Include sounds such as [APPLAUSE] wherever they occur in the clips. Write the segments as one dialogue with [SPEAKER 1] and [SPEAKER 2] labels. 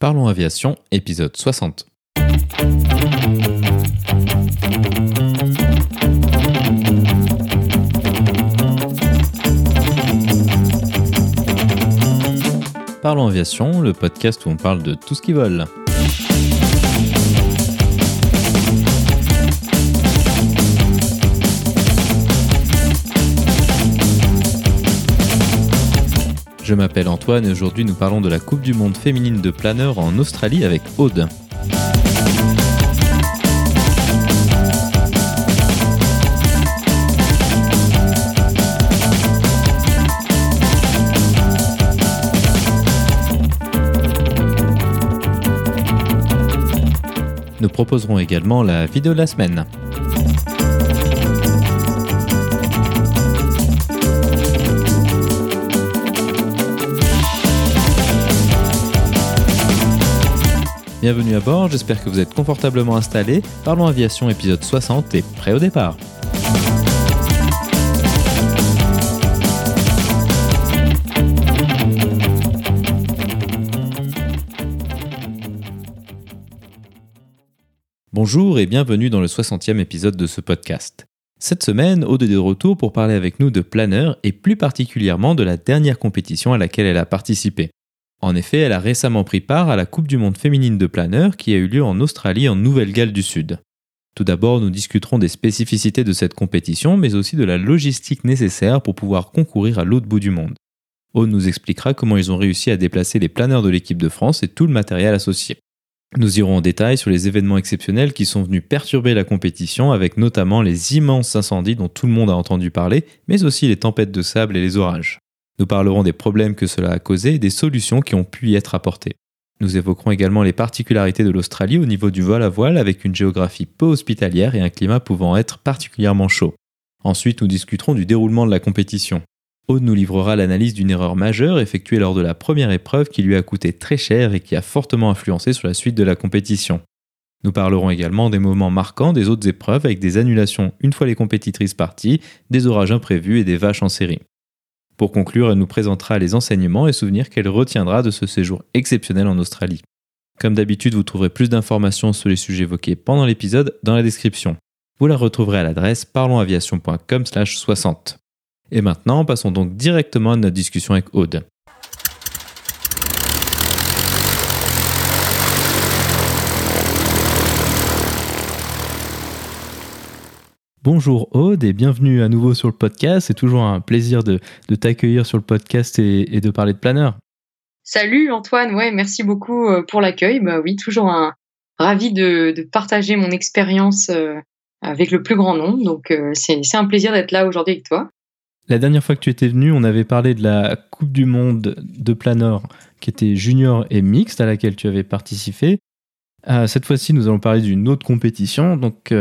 [SPEAKER 1] Parlons Aviation, épisode 60. Parlons Aviation, le podcast où on parle de tout ce qui vole. Je m'appelle Antoine et aujourd'hui nous parlons de la Coupe du Monde féminine de planeur en Australie avec Aude. Nous proposerons également la vidéo de la semaine. Bienvenue à bord, j'espère que vous êtes confortablement installés. Parlons Aviation épisode 60 et prêt au départ. Bonjour et bienvenue dans le 60e épisode de ce podcast. Cette semaine, Aude est de retour pour parler avec nous de planeur et plus particulièrement de la dernière compétition à laquelle elle a participé. En effet, elle a récemment pris part à la Coupe du Monde féminine de planeur qui a eu lieu en Australie en Nouvelle-Galles du Sud. Tout d'abord, nous discuterons des spécificités de cette compétition, mais aussi de la logistique nécessaire pour pouvoir concourir à l'autre bout du monde. Aude nous expliquera comment ils ont réussi à déplacer les planeurs de l'équipe de France et tout le matériel associé. Nous irons en détail sur les événements exceptionnels qui sont venus perturber la compétition, avec notamment les immenses incendies dont tout le monde a entendu parler, mais aussi les tempêtes de sable et les orages. Nous parlerons des problèmes que cela a causés et des solutions qui ont pu y être apportées. Nous évoquerons également les particularités de l'Australie au niveau du vol à voile avec une géographie peu hospitalière et un climat pouvant être particulièrement chaud. Ensuite, nous discuterons du déroulement de la compétition. Aude nous livrera l'analyse d'une erreur majeure effectuée lors de la première épreuve qui lui a coûté très cher et qui a fortement influencé sur la suite de la compétition. Nous parlerons également des moments marquants des autres épreuves avec des annulations une fois les compétitrices parties, des orages imprévus et des vaches en série. Pour conclure, elle nous présentera les enseignements et souvenirs qu'elle retiendra de ce séjour exceptionnel en Australie. Comme d'habitude, vous trouverez plus d'informations sur les sujets évoqués pendant l'épisode dans la description. Vous la retrouverez à l'adresse parlonsaviation.com/60. Et maintenant, passons donc directement à notre discussion avec Aude. Bonjour Aude et bienvenue à nouveau sur le podcast. C'est toujours un plaisir de, t'accueillir sur le podcast et, de parler de planeur.
[SPEAKER 2] Salut Antoine, ouais, merci beaucoup euh, pour l'accueil. Bah oui, toujours un ravi de, partager mon expérience euh, avec le plus grand nombre. Donc euh, c'est un plaisir d'être là aujourd'hui avec toi.
[SPEAKER 1] La dernière fois que tu étais venu, on avait parlé de la Coupe du Monde de planeur qui était junior et mixte à laquelle tu avais participé. cette fois-ci, nous allons parler d'une autre compétition. Donc,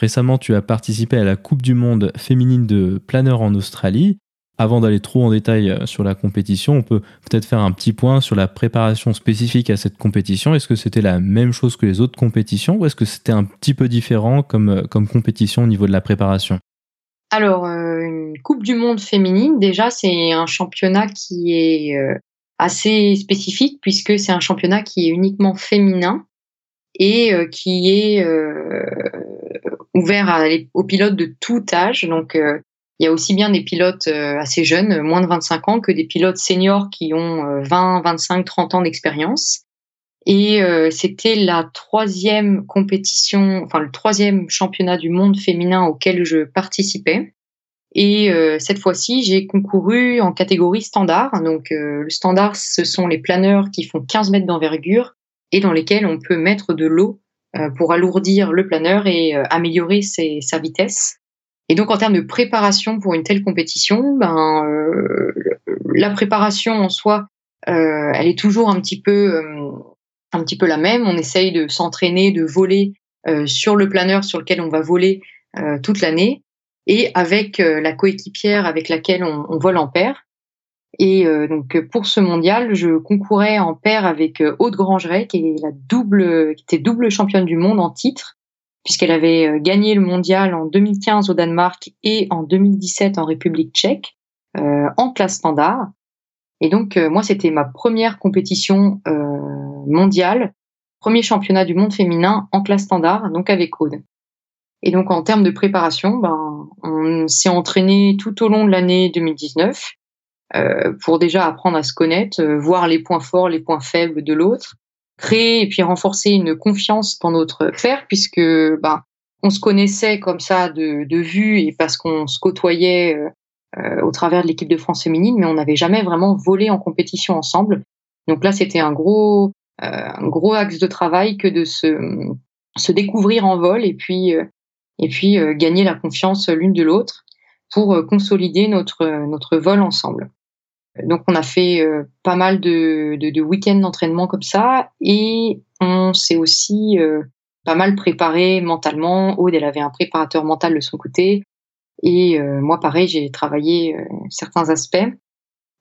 [SPEAKER 1] Récemment, tu as participé à la Coupe du Monde féminine de planeur en Australie. Avant d'aller trop en détail euh, sur la compétition, on peut peut-être faire un petit point sur la préparation spécifique à cette compétition. Est-ce que c'était la même chose que les autres compétitions ou est-ce que c'était un petit peu différent comme, euh, comme compétition au niveau de la préparation?
[SPEAKER 2] Alors, euh, une Coupe du Monde féminine, déjà, c'est un championnat qui est assez spécifique puisque c'est un championnat qui est uniquement féminin et qui est ouvert aux pilotes de tout âge. Donc, euh, il y a aussi bien des pilotes euh, assez jeunes, moins de 25 ans, que des pilotes seniors qui ont 20, 25, 30 ans d'expérience. Et euh, c'était la troisième compétition, enfin le troisième championnat du monde féminin auquel je participais. Et cette fois-ci, j'ai concouru en catégorie standard. Donc le standard, ce sont les planeurs qui font 15 mètres d'envergure et dans lesquels on peut mettre de l'eau euh, pour alourdir le planeur et euh, améliorer sa vitesse. Et donc en termes de préparation pour une telle compétition, ben euh, la préparation en soi, elle est toujours un petit peu un petit peu la même. On essaye de s'entraîner, de voler sur le planeur sur lequel on va voler toute l'année et avec la coéquipière avec laquelle on, on, vole en paire. Et euh, donc pour ce mondial, je concourais en paire avec euh, Aude Grangeret, qui est la double, qui était double championne du monde en titre, puisqu'elle avait euh, gagné le mondial en 2015 au Danemark et en 2017 en République Tchèque en classe standard. Et donc moi c'était ma première compétition mondiale, premier championnat du monde féminin en classe standard, donc avec Aude. Et donc en termes de préparation, ben, on s'est entraîné tout au long de l'année 2019 euh, pour déjà apprendre à se connaître, euh, voir les points forts, les points faibles de l'autre, créer et puis renforcer une confiance dans notre père, puisque ben, on se connaissait comme ça de, de vue et parce qu'on se côtoyait euh, euh au travers de l'équipe de France féminine, mais on n'avait jamais vraiment volé en compétition ensemble. Donc là, c'était un gros, un gros axe de travail que de se, se découvrir en vol et puis et puis euh, gagner la confiance l'une de l'autre pour euh, consolider notre, notre vol ensemble. Donc on a fait euh, pas mal de, de, de week-ends d'entraînement comme ça et on s'est aussi pas mal préparé mentalement. Aude, elle avait un préparateur mental de son côté et moi pareil, j'ai travaillé certains aspects.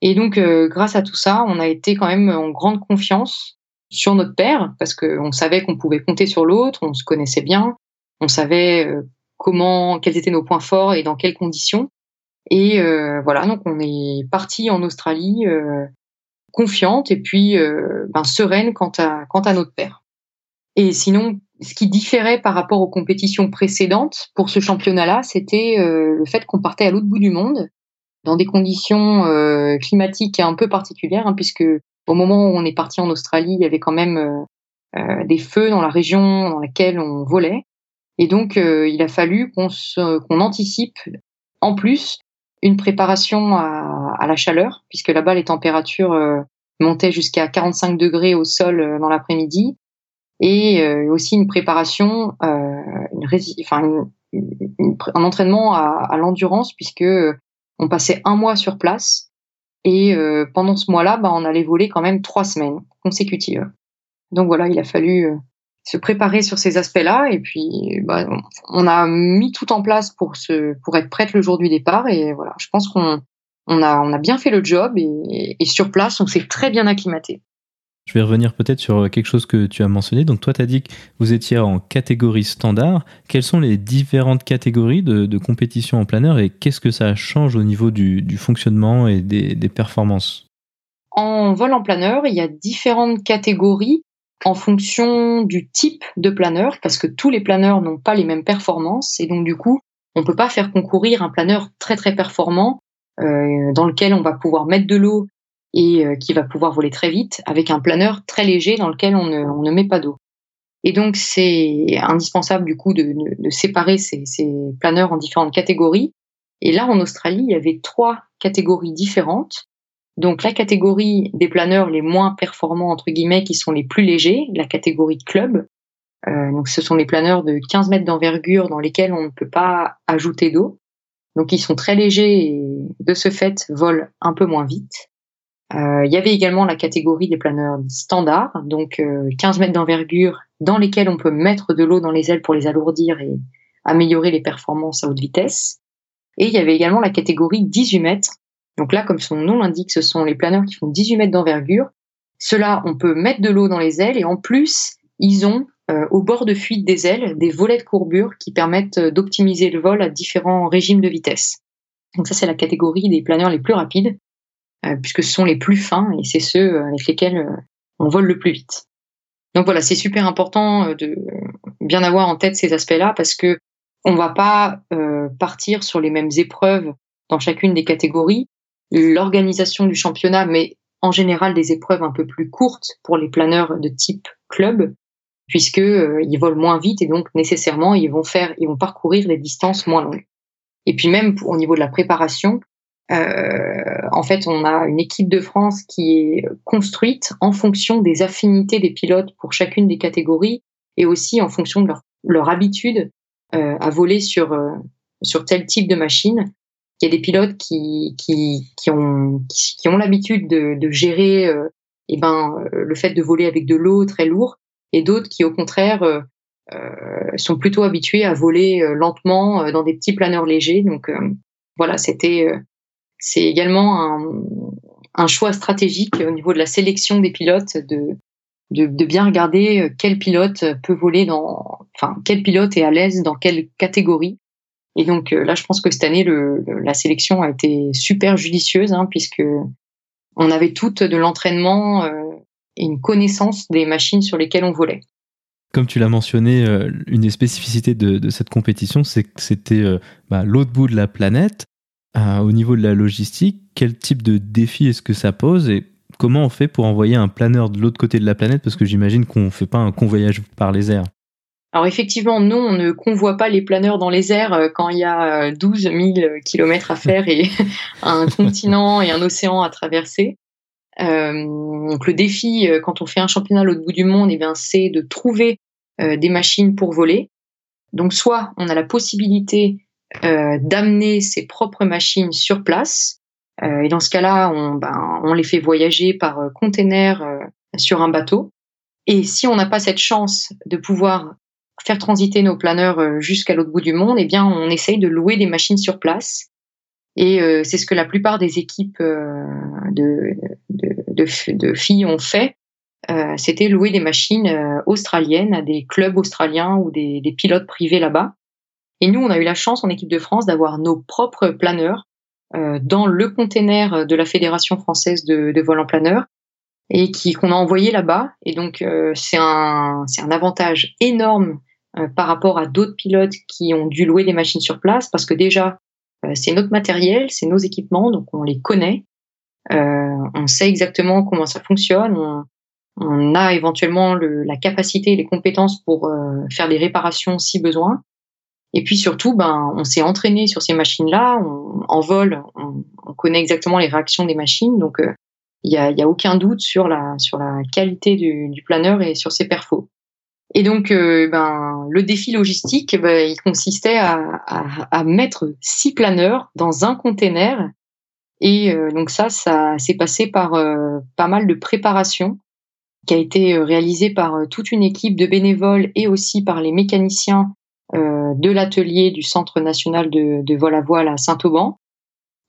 [SPEAKER 2] Et donc grâce à tout ça, on a été quand même en grande confiance sur notre père parce qu'on savait qu'on pouvait compter sur l'autre, on se connaissait bien, on savait euh, comment, quels étaient nos points forts et dans quelles conditions. Et euh, voilà, donc on est parti en Australie euh, confiante et puis ben, sereine quant à, quant à notre père. Et sinon, ce qui différait par rapport aux compétitions précédentes pour ce championnat-là, c'était le fait qu'on partait à l'autre bout du monde, dans des conditions climatiques un peu particulières, hein, puisque au moment où on est parti en Australie, il y avait quand même des feux dans la région dans laquelle on volait. Et donc, euh, il a fallu qu'on qu'on anticipe en plus une préparation à, à la chaleur, puisque là-bas, les températures euh, montaient jusqu'à 45 degrés au sol euh, dans l'après-midi, et aussi une préparation, une enfin, un entraînement à, à l'endurance, puisque on passait un mois sur place, et pendant ce mois-là, bah, on allait voler quand même trois semaines consécutives. Donc voilà, il a fallu se préparer sur ces aspects-là. Et puis, bah, on a mis tout en place pour se, pour être prête le jour du départ. Et voilà, je pense qu'on on a, on a bien fait le job et, et sur place, on s'est très bien acclimaté.
[SPEAKER 1] Je vais revenir peut-être sur quelque chose que tu as mentionné. Donc toi, tu as dit que vous étiez en catégorie standard. Quelles sont les différentes catégories de, de compétition en planeur et qu'est-ce que ça change au niveau du, du fonctionnement et des, des performances?
[SPEAKER 2] En vol en planeur, il y a différentes catégories en fonction du type de planeur, parce que tous les planeurs n'ont pas les mêmes performances, et donc du coup, on peut pas faire concourir un planeur très très performant euh, dans lequel on va pouvoir mettre de l'eau et euh, qui va pouvoir voler très vite, avec un planeur très léger dans lequel on ne, ne met pas d'eau. Et donc c'est indispensable du coup de, de, séparer ces, ces planeurs en différentes catégories. Et là, en Australie, il y avait trois catégories différentes donc la catégorie des planeurs les moins performants entre guillemets, qui sont les plus légers, la catégorie club. Euh, donc ce sont les planeurs de 15 mètres d'envergure dans lesquels on ne peut pas ajouter d'eau. Donc ils sont très légers et de ce fait volent un peu moins vite. Euh, il y avait également la catégorie des planeurs standards, donc 15 euh, mètres d'envergure dans lesquels on peut mettre de l'eau dans les ailes pour les alourdir et améliorer les performances à haute vitesse. Et il y avait également la catégorie 18 mètres, donc là, comme son nom l'indique, ce sont les planeurs qui font 18 mètres d'envergure. Cela, on peut mettre de l'eau dans les ailes et en plus, ils ont euh, au bord de fuite des ailes des volets de courbure qui permettent euh, d'optimiser le vol à différents régimes de vitesse. Donc ça, c'est la catégorie des planeurs les plus rapides, euh, puisque ce sont les plus fins et c'est ceux avec lesquels on vole le plus vite. Donc voilà, c'est super important de bien avoir en tête ces aspects-là parce que on va pas partir sur les mêmes épreuves dans chacune des catégories l'organisation du championnat, mais en général des épreuves un peu plus courtes pour les planeurs de type club, puisque euh, ils volent moins vite et donc nécessairement ils vont faire, ils vont parcourir des distances moins longues. Et puis même au niveau de la préparation, euh, en fait, on a une équipe de France qui est construite en fonction des affinités des pilotes pour chacune des catégories et aussi en fonction de leur, leur habitude euh, à voler sur sur tel type de machine il y a des pilotes qui, qui, qui ont, qui, ont l'habitude de, de gérer euh, eh ben, euh, le fait de voler avec de l'eau très lourd, et d'autres qui, au contraire, euh, euh sont plutôt habitués à voler lentement dans des petits planeurs légers. Donc voilà, c'était c'est également un, un, choix stratégique au niveau de la sélection des pilotes de, de, de, bien regarder quel pilote peut voler dans, enfin quel pilote est à l'aise dans quelle catégorie et donc euh, là, je pense que cette année, la sélection a été super judicieuse, hein, puisque on avait toutes de l'entraînement et une connaissance des machines sur lesquelles on volait.
[SPEAKER 1] Comme tu l'as mentionné, une des spécificités de, cette compétition, c'est que c'était bah, l'autre bout de la planète. au niveau de la logistique, quel type de défi est-ce que ça pose et comment on fait pour envoyer un planeur de l'autre côté de la planète? Parce que j'imagine qu'on ne fait pas un convoyage par les airs.
[SPEAKER 2] Alors effectivement, non, on ne convoie pas les planeurs dans les airs euh, quand il y a 12 000 kilomètres à faire et [LAUGHS] un continent et un océan à traverser. Euh, donc le défi euh, quand on fait un championnat à l'autre bout du monde, eh c'est de trouver des machines pour voler. Donc soit on a la possibilité d'amener ses propres machines sur place, et dans ce cas-là, on, ben, on les fait voyager par container sur un bateau. Et si on n'a pas cette chance de pouvoir faire transiter nos planeurs euh, jusqu'à l'autre bout du monde, eh bien, on essaye de louer des machines sur place. Et euh, c'est ce que la plupart des équipes euh, de, de, filles ont fait. C'était louer des machines australiennes à des clubs australiens ou des, pilotes privés là-bas. Et nous, on a eu la chance en équipe de France d'avoir nos propres planeurs dans le container de la Fédération française de, de vol en planeur et qui qu'on a envoyé là-bas. Et donc c'est un un avantage énorme euh, par rapport à d'autres pilotes qui ont dû louer des machines sur place parce que déjà euh, c'est notre matériel, c'est nos équipements, donc on les connaît, euh, on sait exactement comment ça fonctionne, on, a éventuellement la capacité et les compétences pour faire des réparations si besoin. Et puis surtout, ben, on s'est entraîné sur ces machines-là. en vol, on, connaît exactement les réactions des machines, donc il n'y a, y a, aucun doute sur la, sur la qualité du, du planeur et sur ses perfos. Et donc, euh, ben, le défi logistique, ben, il consistait à, à, à, mettre six planeurs dans un container. Et euh, donc ça, ça s'est passé par euh, pas mal de préparation qui a été réalisée par toute une équipe de bénévoles et aussi par les mécaniciens de l'atelier du Centre national de, de vol à voile à Saint-Auban.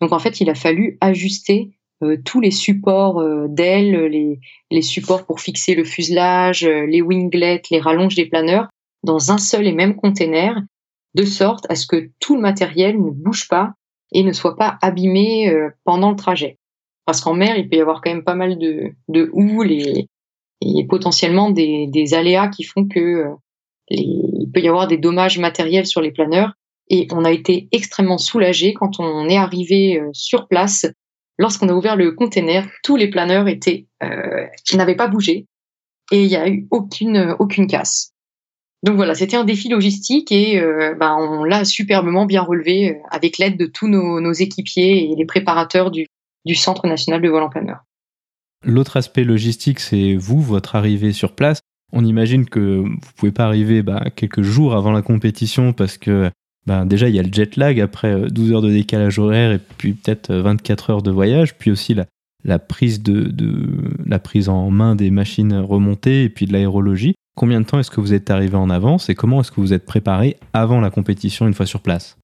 [SPEAKER 2] Donc en fait, il a fallu ajuster euh, tous les supports euh, d'ailes, les, les, supports pour fixer le fuselage, euh, les winglets, les rallonges des planeurs, dans un seul et même container, de sorte à ce que tout le matériel ne bouge pas et ne soit pas abîmé pendant le trajet. Parce qu'en mer, il peut y avoir quand même pas mal de, de houle et, et potentiellement des, des, aléas qui font que les, il peut y avoir des dommages matériels sur les planeurs. Et on a été extrêmement soulagé quand on est arrivé sur place lorsqu'on a ouvert le container, tous les planeurs étaient euh, n'avaient pas bougé et il n'y a eu aucune casse. Donc voilà, c'était un défi logistique et euh, ben, on l'a superbement bien relevé euh, avec l'aide de tous nos, équipiers et les préparateurs du, Centre national de vol en planeur.
[SPEAKER 1] L'autre aspect logistique, c'est vous, votre arrivée sur place. On imagine que vous pouvez pas arriver bah, quelques jours avant la compétition parce que ben déjà il y a le jet lag après 12 euh, heures de décalage horaire et puis peut-être 24 euh, heures de voyage, puis aussi la, prise de, la prise en main des machines remontées et puis de l'aérologie. Combien de temps est-ce que vous êtes arrivé en avance et comment est-ce que vous êtes préparé avant la compétition une fois sur place?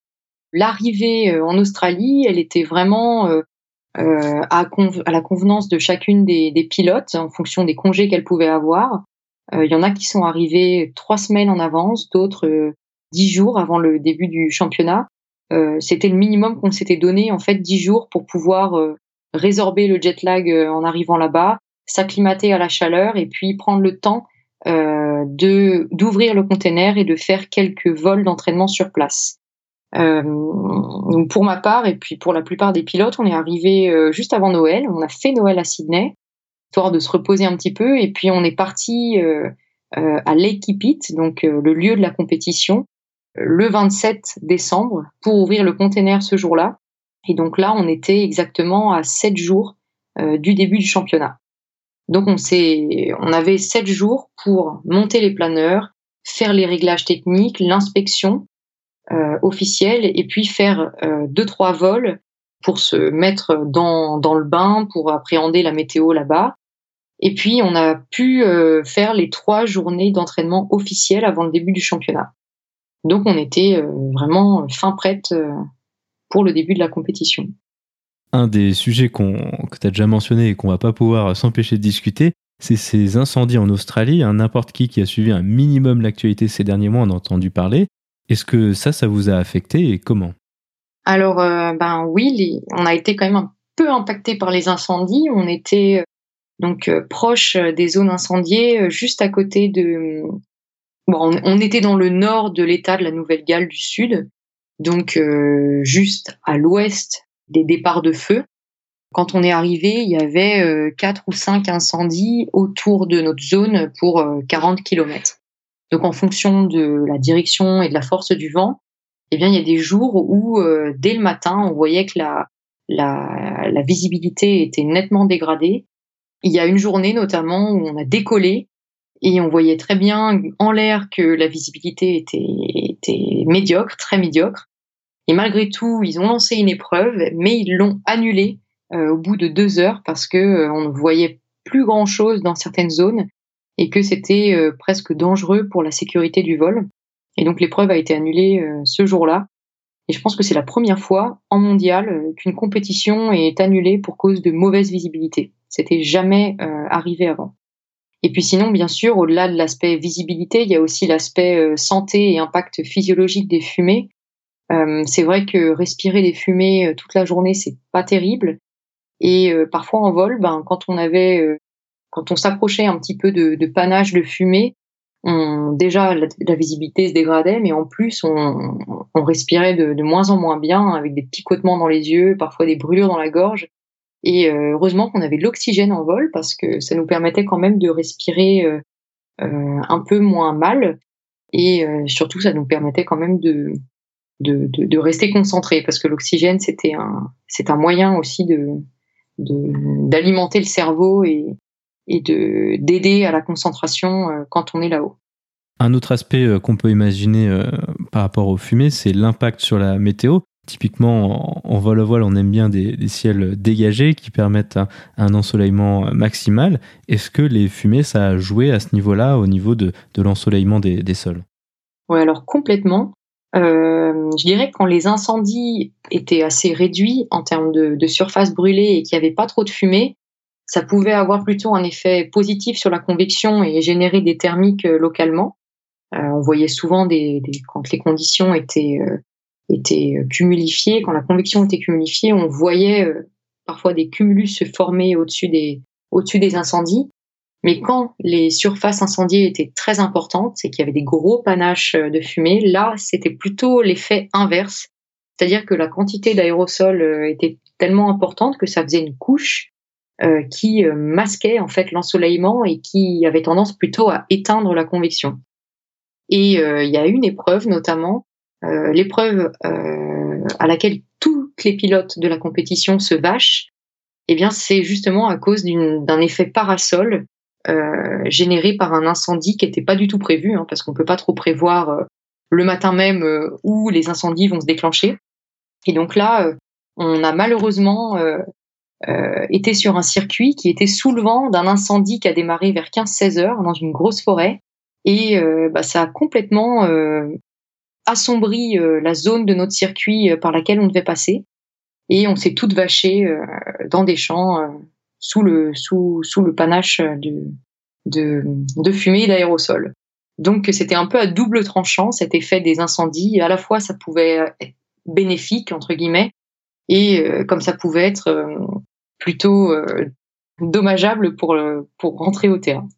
[SPEAKER 2] L'arrivée euh, en Australie, elle était vraiment à, la convenance de chacune des, des, pilotes en fonction des congés qu'elles pouvaient avoir. Il y en a qui sont arrivés trois semaines en avance, d'autres dix jours avant le début du championnat. Euh, c'était le minimum qu'on s'était donné, en fait, dix jours pour pouvoir euh, résorber le jet lag euh, en arrivant là-bas, s'acclimater à la chaleur et puis prendre le temps de d'ouvrir le container et de faire quelques vols d'entraînement sur place. donc pour ma part et puis pour la plupart des pilotes, on est arrivé juste avant Noël. On a fait Noël à Sydney, histoire de se reposer un petit peu, et puis on est parti à Lake donc le lieu de la compétition, le 27 décembre pour ouvrir le container ce jour-là. Et donc là, on était exactement à 7 jours euh, du début du championnat. Donc on on avait 7 jours pour monter les planeurs, faire les réglages techniques, l'inspection euh, officielle et puis faire euh, deux trois vols pour se mettre dans, dans le bain, pour appréhender la météo là-bas. Et puis on a pu euh, faire les trois journées d'entraînement officielles avant le début du championnat. Donc on était euh, vraiment fin prête euh, pour le début de la compétition.
[SPEAKER 1] Un des sujets que tu as déjà mentionné et qu'on va pas pouvoir s'empêcher de discuter, c'est ces incendies en Australie. N'importe qui qui a suivi un minimum l'actualité ces derniers mois en a entendu parler. Est-ce que ça, ça vous a affecté et comment?
[SPEAKER 2] Alors, euh, ben oui, on a été quand même peu impacté par les incendies. On était donc proche des zones incendiées, juste à côté de. On, était dans le nord de l'État de la Nouvelle-Galles du Sud, donc juste à l'ouest des départs de feu. Quand on est arrivé, il y avait quatre ou cinq incendies autour de notre zone pour 40 km. Donc en fonction de la direction et de la force du vent, eh bien il y a des jours où dès le matin, on voyait que la, la, la visibilité était nettement dégradée. Il y a une journée notamment où on a décollé et on voyait très bien en l'air que la visibilité était, était médiocre, très médiocre. Et malgré tout, ils ont lancé une épreuve, mais ils l'ont annulée euh, au bout de deux heures parce que euh, on ne voyait plus grand chose dans certaines zones et que c'était euh, presque dangereux pour la sécurité du vol. Et donc l'épreuve a été annulée ce jour-là. Et je pense que c'est la première fois en mondial qu'une compétition est annulée pour cause de mauvaise visibilité. C'était jamais arrivé avant. Et puis sinon, bien sûr, au-delà de l'aspect visibilité, il y a aussi l'aspect santé et impact physiologique des fumées. Euh, c'est vrai que respirer des fumées toute la journée, c'est pas terrible. Et euh, parfois en vol, ben, quand on avait, euh, quand on s'approchait un petit peu de, de, panache de fumée, déjà la, visibilité se dégradait, mais en plus on, respirait de, moins en moins bien, avec des picotements dans les yeux, parfois des brûlures dans la gorge. Et euh, heureusement qu'on avait de l'oxygène en vol parce que ça nous permettait quand même de respirer euh, un peu moins mal. Et surtout, ça nous permettait quand même de, de, rester concentré parce que l'oxygène, c'était un, un moyen aussi de, d'alimenter le cerveau et, et de d'aider à la concentration euh, quand on est là-haut.
[SPEAKER 1] Un autre aspect euh, qu'on peut imaginer euh, par rapport aux fumées, c'est l'impact sur la météo. Typiquement, en, vol à voile, on aime bien des, ciels dégagés qui permettent un, ensoleillement maximal. Est-ce que les fumées, ça a joué à ce niveau-là, au niveau de, de l'ensoleillement des, des sols?
[SPEAKER 2] Oui, alors complètement. Euh, je dirais que quand les incendies étaient assez réduits en termes de, surface brûlée et qu'il n'y avait pas trop de fumée, ça pouvait avoir plutôt un effet positif sur la convection et générer des thermiques euh, localement. Euh, on voyait souvent des, quand les conditions étaient, étaient cumulifiées, quand la convection était cumulifiée, on voyait parfois des cumulus se former au-dessus des, au-dessus des incendies. Mais quand les surfaces incendiées étaient très importantes, c'est qu'il y avait des gros panaches euh, de fumée, là, c'était plutôt l'effet inverse. C'est-à-dire que la quantité d'aérosol euh, était tellement importante que ça faisait une couche euh, qui masquait en fait l'ensoleillement et qui avait tendance plutôt à éteindre la convection. Et il y a une épreuve notamment, l'épreuve à laquelle tous les pilotes de la compétition se vachent, eh bien c'est justement à cause d'un effet parasol euh, généré par un incendie qui n'était pas du tout prévu, hein, parce qu'on peut pas trop prévoir euh, le matin même euh, où les incendies vont se déclencher. Et donc là, on a malheureusement été sur un circuit qui était sous le vent d'un incendie qui a démarré vers 15-16 heures dans une grosse forêt. Et bah, ça a complètement assombri la zone de notre circuit par laquelle on devait passer. Et on s'est toutes vachées dans des champs sous le, sous, sous le panache de, de, de fumée d'aérosol. Donc c'était un peu à double tranchant cet effet des incendies. À la fois ça pouvait être bénéfique entre guillemets et euh, comme ça pouvait être euh, plutôt euh, dommageable pour pour rentrer au terrain.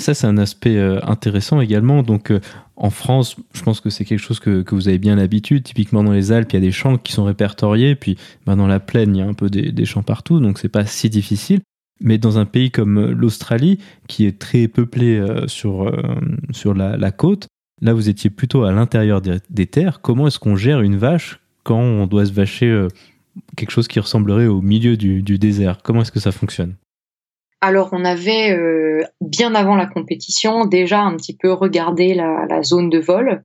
[SPEAKER 1] Ça c'est un aspect intéressant également. Donc en France, je pense que c'est quelque chose que, que, vous avez bien l'habitude. Typiquement dans les Alpes, il y a des champs qui sont répertoriés, puis ben, dans la plaine, il y a un peu des, des champs partout, donc c'est pas si difficile. Mais dans un pays comme l'Australie, qui est très peuplé euh, sur, euh, sur la, côte, là vous étiez plutôt à l'intérieur des, terres. Comment est-ce qu'on gère une vache quand on doit se vacher euh, quelque chose qui ressemblerait au milieu du, du désert? Comment est-ce que ça fonctionne?
[SPEAKER 2] Alors, on avait, euh, bien avant la compétition, déjà un petit peu regardé la, la zone de vol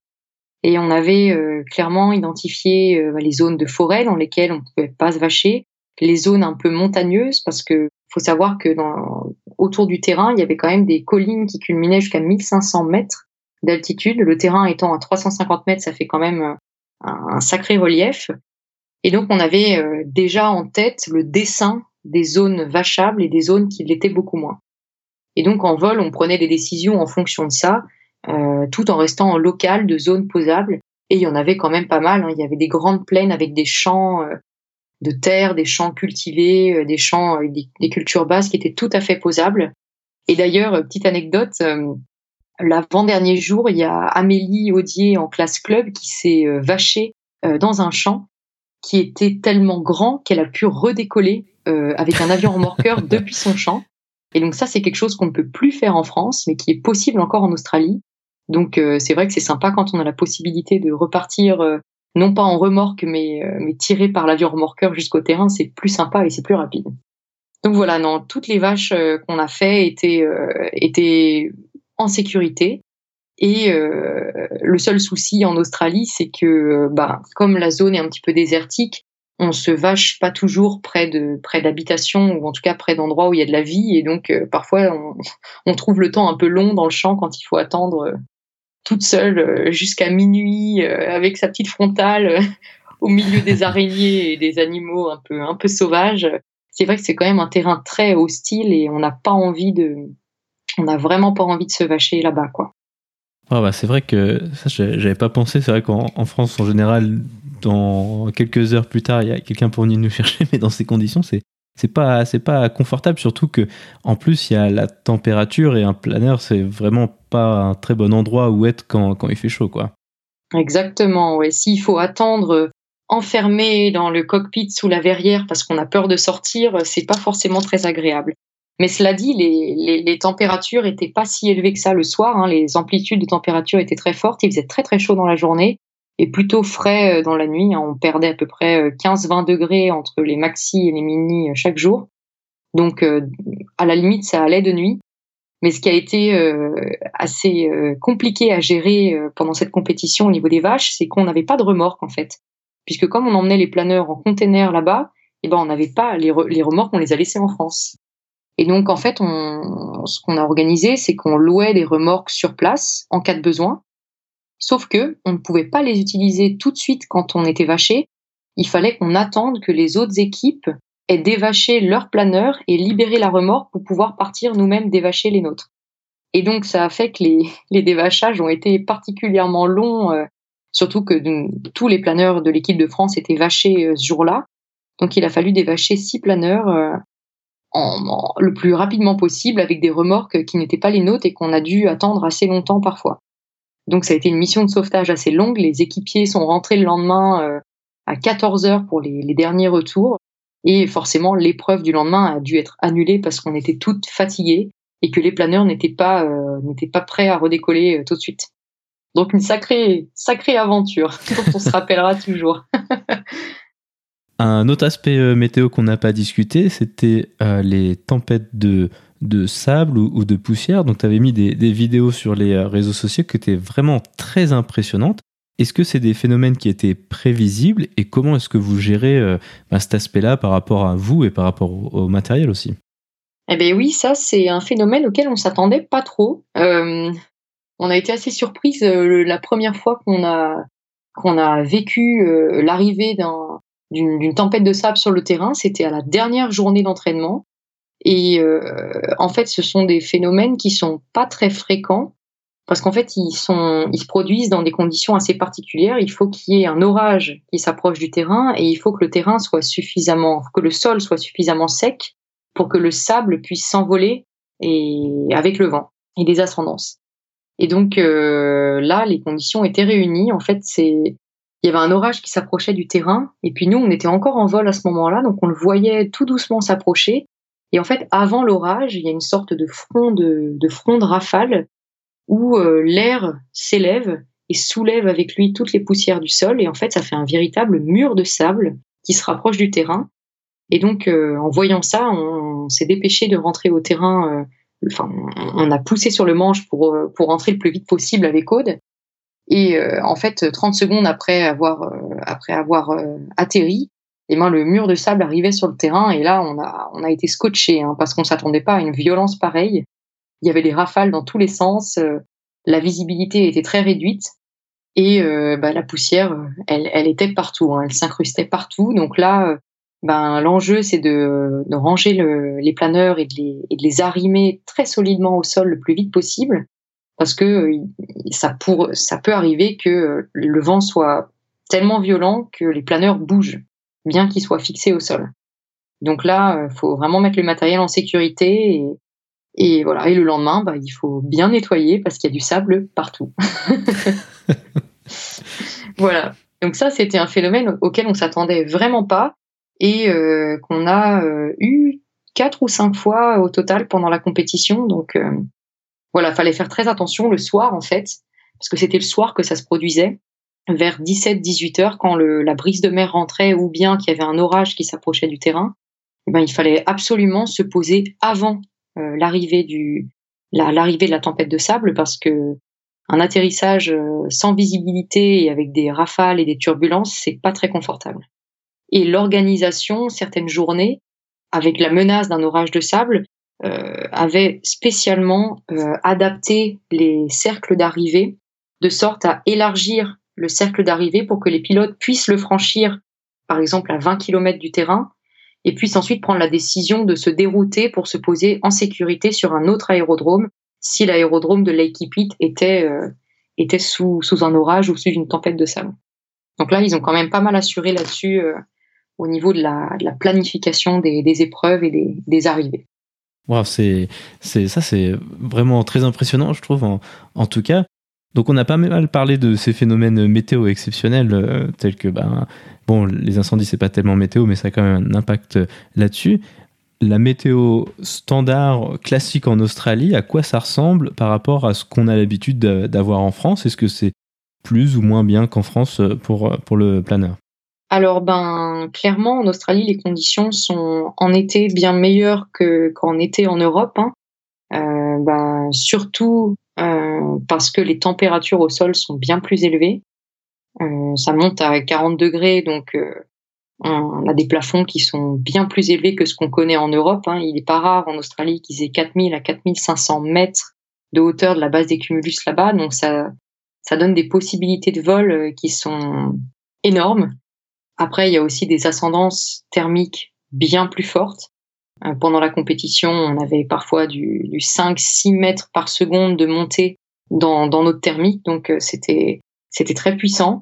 [SPEAKER 2] et on avait euh, clairement identifié euh, les zones de forêt dans lesquelles on ne pouvait pas se vacher, les zones un peu montagneuses parce que faut savoir que dans, autour du terrain, il y avait quand même des collines qui culminaient jusqu'à 1500 mètres d'altitude. Le terrain étant à 350 mètres, ça fait quand même un, un sacré relief. Et donc, on avait déjà en tête le dessin des zones vachables et des zones qui l'étaient beaucoup moins. Et donc en vol, on prenait des décisions en fonction de ça, euh, tout en restant en local de zones posables. Et il y en avait quand même pas mal. Hein. Il y avait des grandes plaines avec des champs, euh, de terre, des champs cultivés, des champs avec des, cultures basses qui étaient tout à fait posables. Et d'ailleurs, petite anecdote, l'avant-dernier jour, il y a Amélie Audier en classe club qui s'est vachée dans un champ qui était tellement grand qu'elle a pu redécoller avec un avion remorqueur [LAUGHS] depuis son champ. Et donc ça, c'est quelque chose qu'on ne peut plus faire en France, mais qui est possible encore en Australie. Donc euh, c'est vrai que c'est sympa quand on a la possibilité de repartir, euh, non pas en remorque, mais, euh, mais tiré par l'avion remorqueur jusqu'au terrain, c'est plus sympa et c'est plus rapide. Donc voilà, non, toutes les vaches qu'on a fait étaient, étaient en sécurité. Et le seul souci en Australie, c'est que bah, comme la zone est un petit peu désertique, on se vache pas toujours près de près d'habitations ou en tout cas près d'endroits où il y a de la vie et donc euh, parfois [LAUGHS] on, trouve le temps un peu long dans le champ quand il faut attendre euh, toute seule euh, jusqu'à minuit avec sa petite frontale [LAUGHS] au milieu des [LAUGHS] araignées et des animaux un peu un peu sauvages. C'est vrai que c'est quand même un terrain très hostile et on n'a pas envie de on n'a vraiment pas envie de se vacher là-bas quoi.
[SPEAKER 1] Ah bah c'est vrai que ça j'avais pas pensé, c'est vrai qu'en France en général dans quelques heures plus tard, il y a quelqu'un pour venir nous [LAUGHS] chercher, mais dans ces conditions, c'est c'est pas c'est pas confortable surtout que en plus il y a la température et un planeur c'est vraiment pas un très bon endroit où être quand, il fait chaud quoi.
[SPEAKER 2] Exactement, ouais. S'il faut attendre enfermé dans le cockpit sous la verrière parce qu'on a peur de sortir, c'est pas forcément très agréable. Mais cela dit, les températures étaient pas si élevées que ça le soir. Hein. Les amplitudes de température étaient très fortes. Il faisait très très chaud dans la journée et plutôt frais euh, dans la nuit. Hein. On perdait à peu près 15-20 euh, degrés entre les maxi et les mini euh, chaque jour. Donc, à la limite, ça allait de nuit. Mais ce qui a été assez compliqué à gérer pendant cette compétition au niveau des vaches, c'est qu'on n'avait pas de remorque en fait, puisque comme on emmenait les planeurs en container là-bas, eh ben on n'avait pas les, remorques, on les a laissées en France. Et donc en fait, on, ce qu'on a organisé, c'est qu'on louait des remorques sur place en cas de besoin, Sauf que on ne pouvait pas les utiliser tout de suite quand on était vaché. Il fallait qu'on attende que les autres équipes aient dévaché leur planeur et libéré la remorque pour pouvoir partir nous-mêmes dévacher les nôtres. Et donc ça a fait que les, [LAUGHS] les dévachages ont été particulièrement longs, euh, surtout que tous les planeurs de l'équipe de France étaient vachés euh, ce jour-là. Donc il a fallu dévacher six planeurs euh, en, le plus rapidement possible avec des remorques qui n'étaient pas les nôtres et qu'on a dû attendre assez longtemps parfois. Donc ça a été une mission de sauvetage assez longue. Les équipiers sont rentrés le lendemain euh, à 14 heures pour les, derniers retours. Et forcément, l'épreuve du lendemain a dû être annulée parce qu'on était toutes fatiguées et que les planeurs n'étaient pas, euh, prêts à redécoller euh, tout de suite. Donc une sacrée, sacrée aventure [LAUGHS] dont on se rappellera toujours. [LAUGHS]
[SPEAKER 1] Un autre aspect météo qu'on n'a pas discuté, c'était les tempêtes de de sable ou, de poussière. Donc, tu avais mis des, vidéos sur les euh, réseaux sociaux qui étaient vraiment très impressionnantes. Est-ce que c'est des phénomènes qui étaient prévisibles et comment est-ce que vous gérez euh, bah, cet aspect-là par rapport à vous et par rapport au, matériel aussi?
[SPEAKER 2] Eh bien oui, ça c'est un phénomène auquel on s'attendait pas trop. Euh, on a été assez surprise la première fois qu'on a qu'on a vécu l'arrivée d'une tempête de sable sur le terrain. C'était à la dernière journée d'entraînement. Et euh, en fait, ce sont des phénomènes qui sont pas très fréquents parce qu'en fait, ils, sont, ils se produisent dans des conditions assez particulières. Il faut qu'il y ait un orage qui s'approche du terrain et il faut que le terrain soit suffisamment, que le sol soit suffisamment sec pour que le sable puisse s'envoler et avec le vent et les ascendances. Et donc euh, là, les conditions étaient réunies. En fait, c'est il y avait un orage qui s'approchait du terrain et puis nous, on était encore en vol à ce moment-là, donc on le voyait tout doucement s'approcher et en fait, avant l'orage, il y a une sorte de front de, de de rafale où euh, l'air s'élève et soulève avec lui toutes les poussières du sol. Et en fait, ça fait un véritable mur de sable qui se rapproche du terrain. Et donc, euh, en voyant ça, on, s'est dépêché de rentrer au terrain. Euh, enfin, on a poussé sur le manche pour, pour rentrer le plus vite possible avec Aude. Et en fait, 30 secondes après avoir, après avoir atterri, et ben, le mur de sable arrivait sur le terrain et là on a, on a été scotché hein, parce qu'on s'attendait pas à une violence pareille. Il y avait des rafales dans tous les sens, euh, la visibilité était très réduite et euh, bah, la poussière, elle, elle était partout, hein, elle s'incrustait partout. Donc là, euh, ben, l'enjeu c'est de, de ranger le, les planeurs et de les, et de les arrimer très solidement au sol le plus vite possible parce que ça, pour, ça peut arriver que le vent soit tellement violent que les planeurs bougent. Bien qu'il soit fixé au sol. Donc là, il faut vraiment mettre le matériel en sécurité et, et voilà. Et le lendemain, bah, il faut bien nettoyer parce qu'il y a du sable partout. [LAUGHS] [LAUGHS] voilà. Donc ça, c'était un phénomène auquel on s'attendait vraiment pas et euh, qu'on a euh, eu quatre ou cinq fois au total pendant la compétition. Donc euh, voilà, fallait faire très attention le soir en fait, parce que c'était le soir que ça se produisait, vers 17-18 heures quand le, la brise de mer rentrait ou bien qu'il y avait un orage qui s'approchait du terrain. Eh ben, il fallait absolument se poser avant euh, l'arrivée du l'arrivée de la tempête de sable parce que un atterrissage euh, sans visibilité et avec des rafales et des turbulences, c'est pas très confortable. Et l'organisation, certaines journées, avec la menace d'un orage de sable, euh, avait spécialement euh, adapté les cercles d'arrivée de sorte à élargir le cercle d'arrivée pour que les pilotes puissent le franchir, par exemple à 20 km du terrain, et puissent ensuite prendre la décision de se dérouter pour se poser en sécurité sur un autre aérodrome si l'aérodrome de Lake Ipit était, euh, était sous, sous un orage ou sous une tempête de sable. Donc là, ils ont quand même pas mal assuré là-dessus euh, au niveau de la, planification des, épreuves et des, des arrivées.
[SPEAKER 1] Wow, c'est, c'est, ça, c'est vraiment très impressionnant, je trouve, en, en tout cas. Donc on a pas mal parlé de ces phénomènes météo exceptionnels euh, tels que ben, bon les incendies c'est pas tellement météo mais ça a quand même un impact là-dessus. La météo standard classique en Australie, à quoi ça ressemble par rapport à ce qu'on a l'habitude d'avoir en France? Est-ce que c'est plus ou moins bien qu'en France pour, pour le planeur?
[SPEAKER 2] Alors ben clairement en Australie les conditions sont en été bien meilleures que qu'en été en Europe. Hein. Euh, ben, surtout euh, parce que les températures au sol sont bien plus élevées. Euh, ça monte à 40 degrés, donc euh, on a des plafonds qui sont bien plus élevés que ce qu'on connaît en Europe. Hein. Il n'est pas rare en Australie qu'ils aient 4000 à 4500 mètres de hauteur de la base des cumulus là-bas, donc ça, ça donne des possibilités de vol euh, qui sont énormes. Après, il y a aussi des ascendances thermiques bien plus fortes. Euh, pendant la compétition, on avait parfois du, du 5-6 mètres par seconde de montée dans, notre thermique, donc euh, c'était c'était très puissant.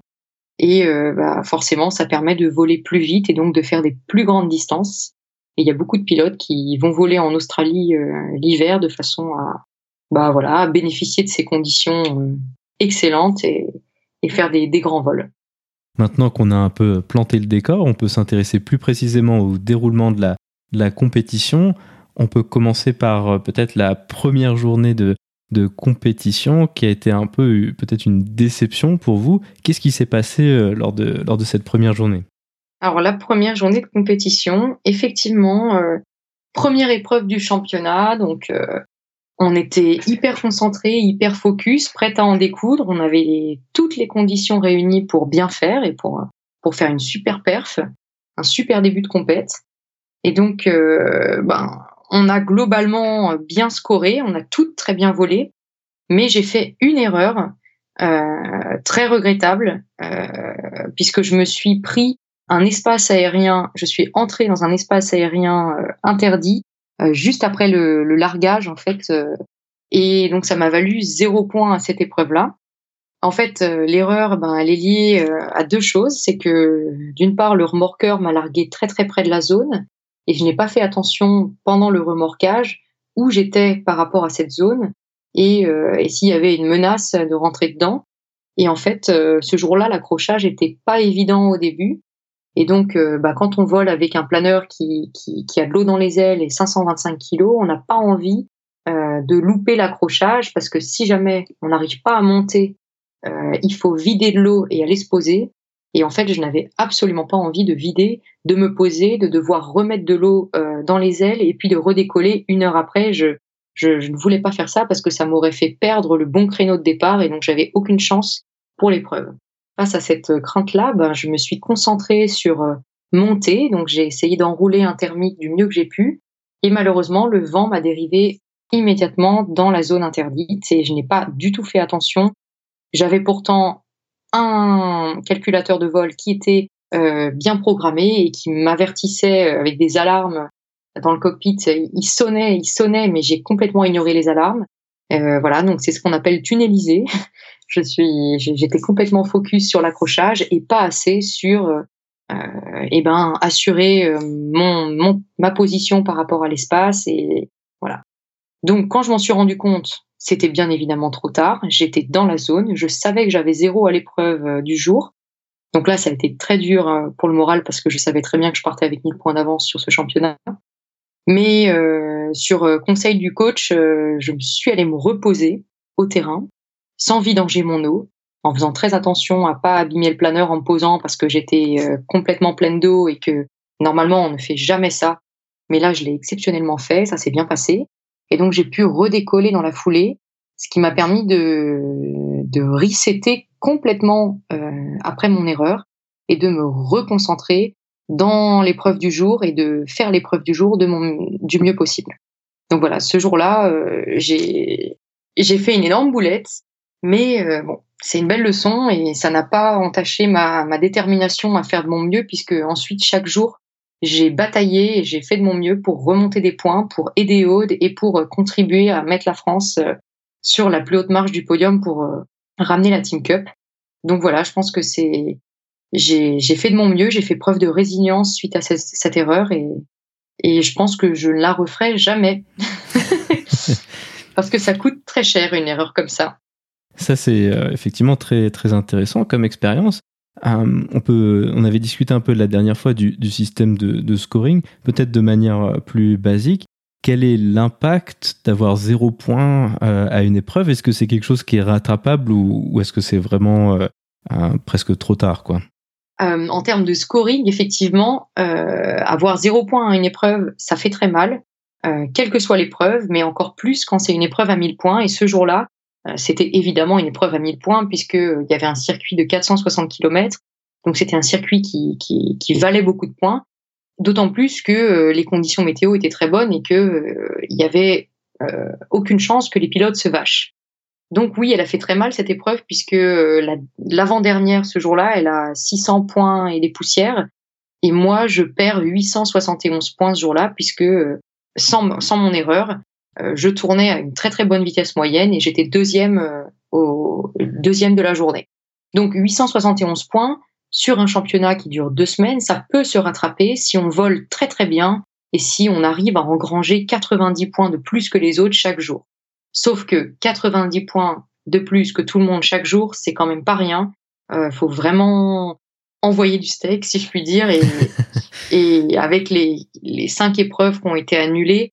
[SPEAKER 2] Et euh, bah, forcément, ça permet de voler plus vite et donc de faire des plus grandes distances. Et il y a beaucoup de pilotes qui vont voler en Australie l'hiver de façon à, bah voilà, bénéficier de ces conditions excellentes et, faire des grands vols.
[SPEAKER 1] Maintenant qu'on a un peu planté le décor, on peut s'intéresser plus précisément au déroulement de la, la compétition. On peut commencer par euh, peut-être la première journée de, de compétition qui a été un peu peut-être une déception pour vous. Qu'est-ce qui s'est passé euh, lors de, lors de cette première journée?
[SPEAKER 2] Alors la première journée de compétition, effectivement, euh, première épreuve du championnat, donc on était hyper concentré, hyper focus, prêt à en découdre. On avait toutes les conditions réunies pour bien faire et pour, pour faire une super perf, un super début de compète. Et donc, euh, ben, on a globalement bien scoré, on a tout très bien volé, mais j'ai fait une erreur euh, très regrettable, euh, puisque je me suis pris un espace aérien, je suis entré dans un espace aérien euh, interdit euh, juste après le, le, largage, en fait, et donc ça m'a valu zéro point à cette épreuve-là. En fait, l'erreur, ben, elle est liée à deux choses. C'est que d'une part, le remorqueur m'a largué très très près de la zone, et je n'ai pas fait attention pendant le remorquage où j'étais par rapport à cette zone et, euh, s'il y avait une menace de rentrer dedans. Et en fait, euh, ce jour-là, l'accrochage était pas évident au début. Et donc, euh, bah, quand on vole avec un planeur qui, qui, qui a de l'eau dans les ailes et 525 kilos, on n'a pas envie de louper l'accrochage parce que si jamais on n'arrive pas à monter, il faut vider de l'eau et aller se poser. Et en fait, je n'avais absolument pas envie de vider, de me poser, de devoir remettre de l'eau euh, dans les ailes et puis de redécoller une heure après. Je, je, ne voulais pas faire ça parce que ça m'aurait fait perdre le bon créneau de départ et donc j'avais aucune chance pour l'épreuve. Face à cette euh, crainte-là, ben, je me suis concentrée sur euh, monter, donc j'ai essayé d'enrouler un thermique du mieux que j'ai pu et malheureusement le vent m'a dérivé immédiatement dans la zone interdite et je n'ai pas du tout fait attention. J'avais pourtant un calculateur de vol qui était euh, bien programmé et qui m'avertissait euh, avec des alarmes dans le cockpit. Il sonnait, il sonnait, mais j'ai complètement ignoré les alarmes. Euh, voilà, donc c'est ce qu'on appelle tunneliser. [LAUGHS] Je suis, j'étais complètement focus sur l'accrochage et pas assez sur euh, et ben assurer mon, ma position par rapport à l'espace et voilà. Donc quand je m'en suis rendu compte, c'était bien évidemment trop tard. J'étais dans la zone, je savais que j'avais zéro à l'épreuve du jour. Donc là, ça a été très dur pour le moral parce que je savais très bien que je partais avec 1000 points d'avance sur ce championnat. Mais euh, sur conseil du coach, je me suis allée me reposer au terrain sans vidanger mon eau, en faisant très attention à pas abîmer le planeur en me posant parce que j'étais euh, complètement pleine d'eau et que normalement on ne fait jamais ça. Mais là, je l'ai exceptionnellement fait, ça s'est bien passé. Et donc j'ai pu redécoller dans la foulée, ce qui m'a permis de, de resetter complètement euh, après mon erreur et de me reconcentrer dans l'épreuve du jour et de faire l'épreuve du jour de mon, du mieux possible. Donc voilà, ce jour-là, euh, j'ai fait une énorme boulette, mais euh, bon, c'est une belle leçon et ça n'a pas entaché ma, ma détermination à faire de mon mieux puisque ensuite chaque jour j'ai bataillé et j'ai fait de mon mieux pour remonter des points, pour aider Aude et pour euh, contribuer à mettre la France euh, sur la plus haute marge du podium pour ramener la Team Cup. Donc voilà, je pense que c'est j'ai fait de mon mieux, j'ai fait preuve de résilience suite à cette, cette erreur et, et je pense que je ne la referai jamais. [LAUGHS] parce que ça coûte très cher une erreur comme ça.
[SPEAKER 1] Ça, c'est euh, effectivement très, très intéressant comme expérience. Euh, on, peut, on avait discuté un peu la dernière fois du, système de, scoring, peut-être de manière euh, plus basique. Quel est l'impact d'avoir zéro point à une épreuve? Est-ce que c'est quelque chose qui est rattrapable ou, est-ce que c'est vraiment presque trop tard
[SPEAKER 2] En termes de scoring, effectivement, avoir zéro point à une épreuve, ça fait très mal. Euh, quelle que soit l'épreuve, mais encore plus quand c'est une épreuve à 1000 points. Et ce jour-là, euh, c'était évidemment une épreuve à 1000 points puisqu'il euh, y avait un circuit de 460 km. Donc c'était un circuit qui, qui, qui, valait beaucoup de points. D'autant plus que les conditions météo étaient très bonnes et que il y avait aucune chance que les pilotes se vachent. Donc oui, elle a fait très mal cette épreuve puisque l'avant-dernière ce jour-là, elle a 600 points et des poussières. Et moi, je perds 871 points ce jour-là puisque sans, sans mon erreur, euh, je tournais à une très très bonne vitesse moyenne et j'étais deuxième euh, au deuxième de la journée. Donc 871 points sur un championnat qui dure deux semaines, ça peut se rattraper si on vole très très bien et si on arrive à engranger 90 points de plus que les autres chaque jour. Sauf que 90 points de plus que tout le monde chaque jour, c'est quand même pas rien. Euh, faut vraiment envoyer du steak, si je puis dire. Et, [LAUGHS] et avec les, les, cinq épreuves qui ont été annulées, euh,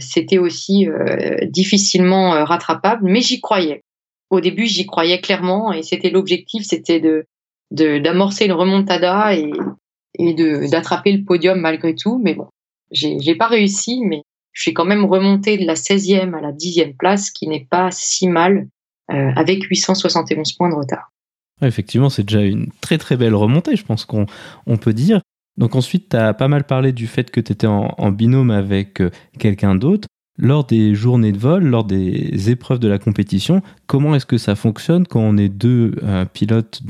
[SPEAKER 2] c'était aussi euh, difficilement euh, rattrapable, mais j'y croyais. Au début, j'y croyais clairement et c'était l'objectif, c'était de d'amorcer une remontada et, et de d'attraper le podium malgré tout. Mais bon, j'ai pas réussi, mais je suis quand même remonté de la 16e à la 10e place, qui n'est pas si mal, euh, avec 871 points de retard.
[SPEAKER 1] Effectivement, c'est déjà une très très belle remontée, je pense qu'on on peut dire. Donc ensuite, tu as pas mal parlé du fait que tu étais en, binôme avec euh, quelqu'un d'autre. Lors des journées de vol, lors des épreuves de la compétition, comment est-ce que ça fonctionne quand on est deux euh, pilotes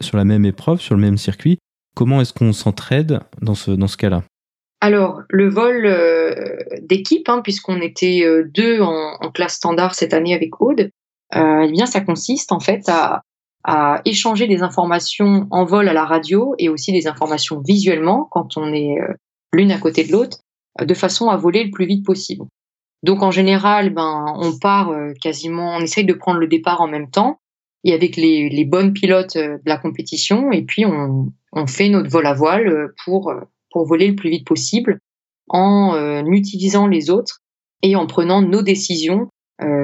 [SPEAKER 1] sur la même épreuve, sur le même circuit? Comment est-ce qu'on s'entraide dans ce, dans ce cas-là?
[SPEAKER 2] Alors, le vol euh, d'équipe, hein, puisqu'on était deux en, en, classe standard cette année avec Aude, eh bien, ça consiste en fait à, à échanger des informations en vol à la radio et aussi des informations visuellement quand on est euh, l'une à côté de l'autre, euh, de façon à voler le plus vite possible. Donc en général, ben on part euh, quasiment, on essaye de prendre le départ en même temps et avec les, les bonnes pilotes de la compétition et puis on, on fait notre vol à voile pour pour voler le plus vite possible en utilisant les autres et en prenant nos décisions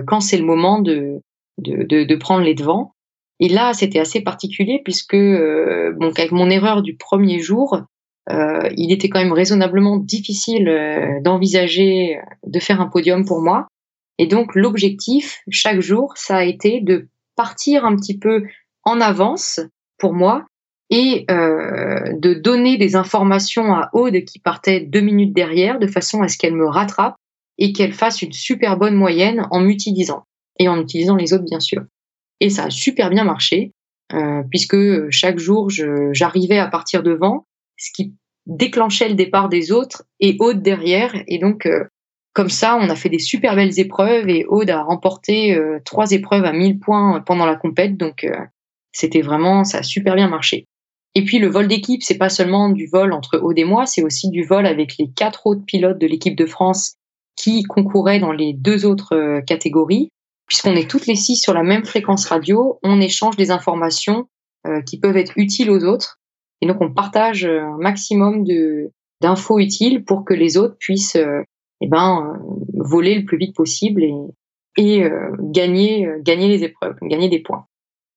[SPEAKER 2] quand c'est le moment de, de, de, de prendre les devants. Et là, c'était assez particulier puisque, euh, avec mon erreur du premier jour, euh, il était quand même raisonnablement difficile euh, d'envisager de faire un podium pour moi. Et donc, l'objectif, chaque jour, ça a été de partir un petit peu en avance pour moi et euh, de donner des informations à Aude qui partait deux minutes derrière de façon à ce qu'elle me rattrape et qu'elle fasse une super bonne moyenne en m'utilisant et en utilisant les autres bien sûr. Et ça a super bien marché, euh, puisque chaque jour, j'arrivais à partir devant, ce qui déclenchait le départ des autres et Aude derrière. Et donc, euh, comme ça, on a fait des super belles épreuves et Aude a remporté euh, trois épreuves à 1000 points pendant la compète. Donc, c'était vraiment, ça a super bien marché. Et puis le vol d'équipe, c'est pas seulement du vol entre Aude et moi, c'est aussi du vol avec les quatre autres pilotes de l'équipe de France qui concouraient dans les deux autres euh, catégories. Puisqu'on est toutes les six sur la même fréquence radio, on échange des informations euh, qui peuvent être utiles aux autres. Et donc on partage un maximum d'infos utiles pour que les autres puissent eh ben, voler le plus vite possible et, et gagner, gagner les épreuves, gagner des points.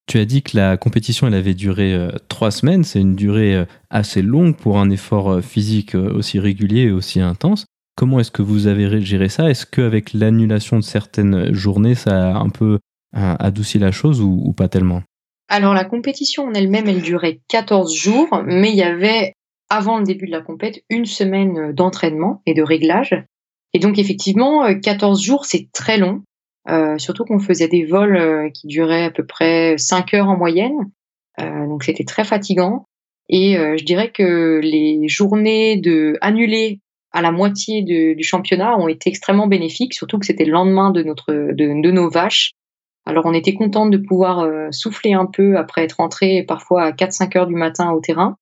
[SPEAKER 1] Tu as dit que la compétition elle avait duré euh, trois semaines, c'est une durée euh, assez longue pour un effort euh, physique aussi régulier et aussi intense. Comment est-ce que vous avez géré ça? Est-ce qu'avec l'annulation de certaines journées, ça a un peu adouci la chose ou, pas tellement?
[SPEAKER 2] Alors la compétition en elle-même, elle durait 14 jours, mais il y avait, avant le début de la compétition, une semaine d'entraînement et de réglage. Et donc effectivement, 14 jours, c'est très long. Euh, surtout qu'on faisait des vols euh, qui duraient à peu près 5 heures en moyenne. Euh, donc c'était très fatigant. Et je dirais que les journées de annulées à la moitié du championnat ont été extrêmement bénéfiques, surtout que c'était le lendemain de, notre, de, nos vaches. Alors on était contente de pouvoir souffler un peu après être rentré parfois à 4-5 heures du matin au terrain.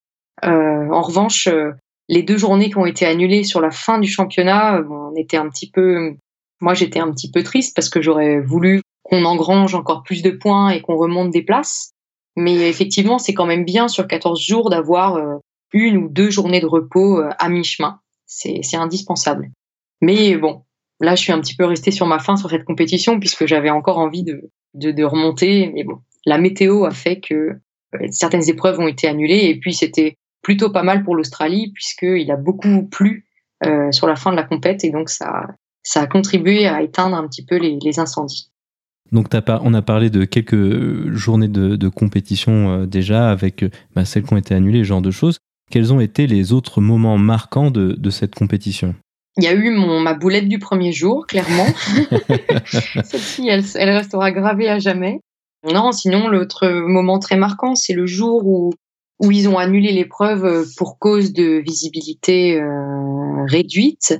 [SPEAKER 2] en revanche, les deux journées qui ont été annulées sur la fin du championnat, on était un petit peu moi, j'étais un petit peu triste parce que j'aurais voulu qu'on engrange encore plus de points et qu'on remonte des places. Mais effectivement, c'est quand même bien sur 14 jours d'avoir euh, une ou deux journées de repos euh, à mi-chemin. C'est indispensable. Mais bon, là, je suis un petit peu restée sur ma fin sur cette compétition puisque j'avais encore envie de, de, remonter. Mais bon, la météo a fait que euh, certaines épreuves ont été annulées et puis c'était plutôt pas mal pour l'Australie puisqu'il a beaucoup plu sur la fin de la compète et donc ça, ça a contribué à éteindre un petit peu les, incendies.
[SPEAKER 1] Donc on a parlé de quelques journées de, compétition euh, déjà avec euh, bah, celles qui ont été annulées, ce genre de choses. Quels ont été les autres moments marquants de, cette compétition?
[SPEAKER 2] Il y a eu mon, ma boulette du premier jour, clairement. [LAUGHS] Celle-ci, elle, elle, restera gravée à jamais. Non, sinon, l'autre moment très marquant, c'est le jour où, où ils ont annulé l'épreuve pour cause de visibilité euh, réduite.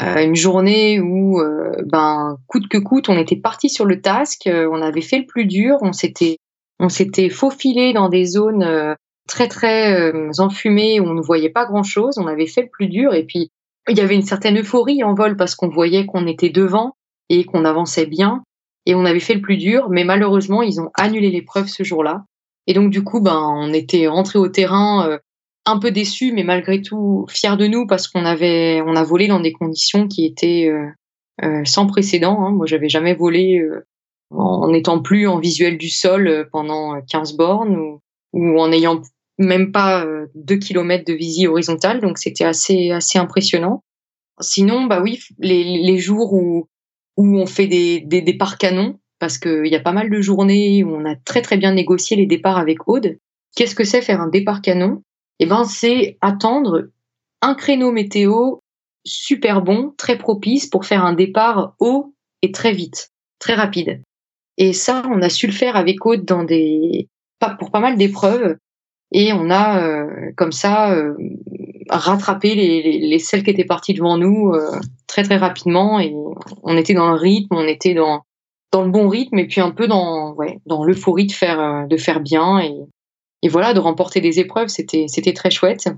[SPEAKER 2] Euh, une journée où, euh, ben, coûte que coûte, on était parti sur le task, on avait fait le plus dur, on s'était, on s'était faufilé dans des zones très très enfumées où on ne voyait pas grand chose, on avait fait le plus dur et puis il y avait une certaine euphorie en vol parce qu'on voyait qu'on était devant et qu'on avançait bien et on avait fait le plus dur, mais malheureusement ils ont annulé l'épreuve ce jour-là. Et donc du coup, ben on était rentré au terrain un peu déçu, mais malgré tout fier de nous parce qu'on avait, on a volé dans des conditions qui étaient euh, euh, sans précédent. Hein. Moi, j'avais jamais volé euh, en n'étant plus en visuel du sol pendant 15 bornes ou, en n'ayant même pas 2 km de visie horizontale. Donc, c'était assez, assez impressionnant. Sinon, bah oui, les, les jours où, où on fait des, des départs canons, parce qu'il y a pas mal de journées où on a très très bien négocié les départs avec Aude. Qu'est-ce que c'est faire un départ canon? Eh ben, c'est attendre un créneau météo super bon, très propice pour faire un départ haut et très vite, très rapide. Et ça, on a su le faire avec Aude dans des, pour pas mal d'épreuves. Et on a euh, comme ça euh, rattrapé les, les, les, celles qui étaient parties devant nous euh, très très rapidement. Et on était dans le rythme, on était dans dans le bon rythme et puis un peu dans ouais dans l'euphorie de faire de faire bien et et voilà, de remporter des épreuves, c'était c'était très chouette.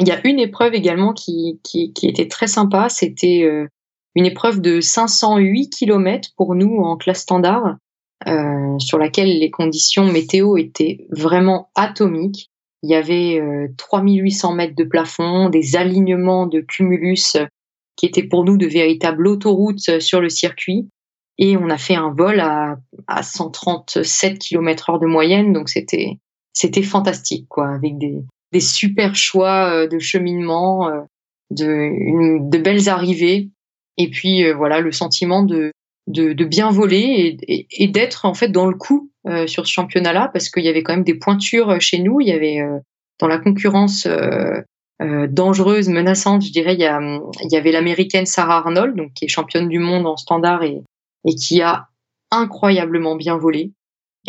[SPEAKER 2] Il y a une épreuve également qui, qui, était très sympa, c'était euh, une épreuve de 508 km pour nous en classe standard, euh, sur laquelle les conditions météo étaient vraiment atomiques. Il y avait 3800 euh, mètres de plafond, des alignements de cumulus qui étaient pour nous de véritables autoroutes sur le circuit. Et on a fait un vol à, à 137 km heure de moyenne, donc c'était c'était fantastique, quoi, avec des, des super choix euh, de cheminement, euh, de, de belles arrivées, et puis euh, voilà le sentiment de, de, de bien voler et, et, d'être en fait dans le coup sur ce championnat-là, parce qu'il y avait quand même des pointures chez nous. Il y avait dans la concurrence euh, dangereuse, menaçante, je dirais, il y, a, il y avait l'américaine Sarah Arnold, donc qui est championne du monde en standard et, et qui a incroyablement bien volé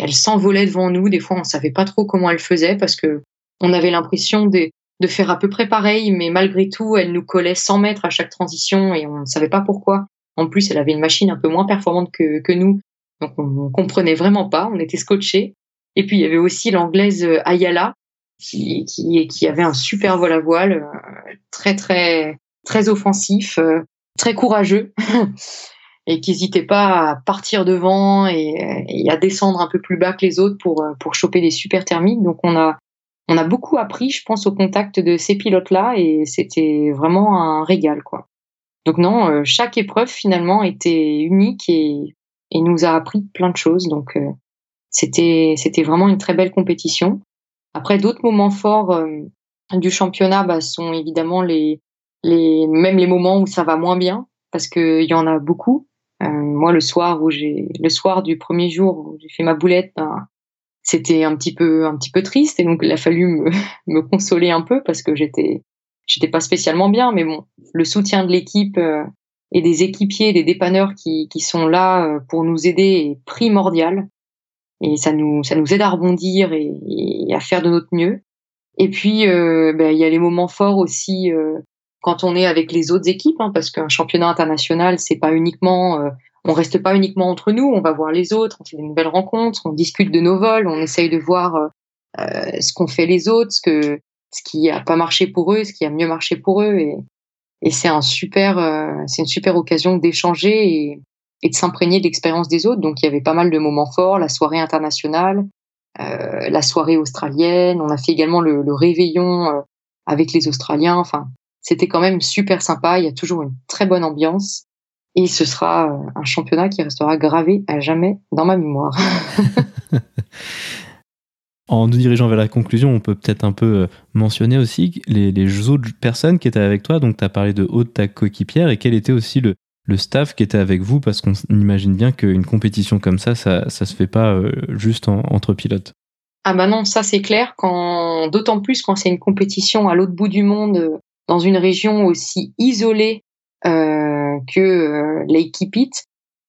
[SPEAKER 2] elle s'envolait devant nous. Des fois, on savait pas trop comment elle faisait parce que on avait l'impression de, de faire à peu près pareil, mais malgré tout, elle nous collait 100 mètres à chaque transition et on ne savait pas pourquoi. En plus, elle avait une machine un peu moins performante que, que nous, donc on, comprenait vraiment pas. On était scotchés. Et puis il y avait aussi l'anglaise euh, Ayala qui, qui, qui avait un super vol à voile, très très très offensif, très courageux. [LAUGHS] et qui n'hésitait pas à partir devant et, à descendre un peu plus bas que les autres pour, pour choper des super thermiques. Donc on a, on a beaucoup appris, je pense, au contact de ces pilotes-là et c'était vraiment un régal, quoi. Donc non, euh, chaque épreuve finalement était unique et, et nous a appris plein de choses. Donc euh, c'était c'était vraiment une très belle compétition. Après d'autres moments forts euh, du championnat bah, sont évidemment les les même les moments où ça va moins bien parce qu'il y en a beaucoup. moi le soir où j'ai le soir du premier jour où j'ai fait ma boulette, ben, c'était un petit peu un petit peu triste et donc il a fallu me, [LAUGHS] me consoler un peu parce que j'étais j'étais pas spécialement bien mais bon le soutien de l'équipe euh, et des équipiers des dépanneurs qui, qui sont là euh, pour nous aider est primordial. Et ça nous ça nous aide à rebondir et, et à faire de notre mieux. Et puis euh, ben, il y a les moments forts aussi quand on est avec les autres équipes hein, parce qu'un championnat international c'est pas uniquement on reste pas uniquement entre nous, on va voir les autres, on fait des nouvelles rencontres, on discute de nos vols, on essaye de voir euh, euh ce qu'ont fait les autres, ce que ce qui a pas marché pour eux, ce qui a mieux marché pour eux, et, et c'est un super, euh, c'est une super occasion d'échanger et, et, de s'imprégner de l'expérience des autres. Donc il y avait pas mal de moments forts, la soirée internationale, euh, la soirée australienne, on a fait également le, le réveillon euh, avec les Australiens. Enfin, c'était quand même super sympa. Il y a toujours une très bonne ambiance. Et ce sera euh, un championnat qui restera gravé à jamais dans ma mémoire. [LAUGHS]
[SPEAKER 1] en nous dirigeant vers la conclusion, on peut peut-être un peu euh, mentionner aussi les, autres personnes qui étaient avec toi. Donc, tu as parlé de haute ta coéquipière et quel était aussi le, staff qui était avec vous parce qu'on imagine bien qu'une compétition comme ça, ça, ça se fait pas euh, juste entre pilotes.
[SPEAKER 2] Ah bah non, ça c'est clair. D'autant plus quand c'est une compétition à l'autre bout du monde, dans une région aussi isolée euh, que euh, l'équipe It.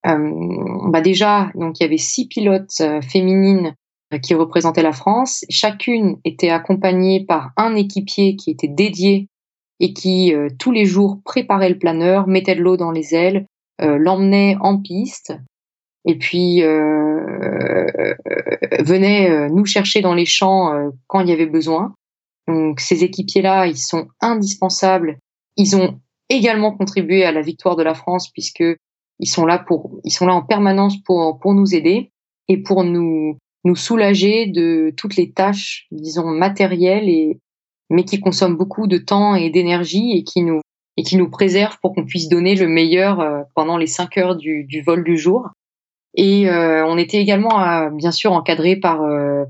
[SPEAKER 2] Euh, bah déjà, donc il y avait six pilotes féminines qui représentaient la France. Chacune était accompagnée par un équipier qui était dédié et qui tous les jours préparait le planeur, mettait de l'eau dans les ailes, l'emmenait en piste et puis euh, venait nous chercher dans les champs quand il y avait besoin. Donc ces équipiers-là, ils sont indispensables. Ils ont également contribué à la victoire de la France puisque ils sont là pour, ils sont là en permanence pour pour nous aider et pour nous nous soulager de toutes les tâches, disons matérielles et mais qui consomment beaucoup de temps et d'énergie et qui nous et qui nous préservent pour qu'on puisse donner le meilleur euh, pendant les cinq heures du, du vol du jour. Et euh, on était également euh, bien sûr encadré par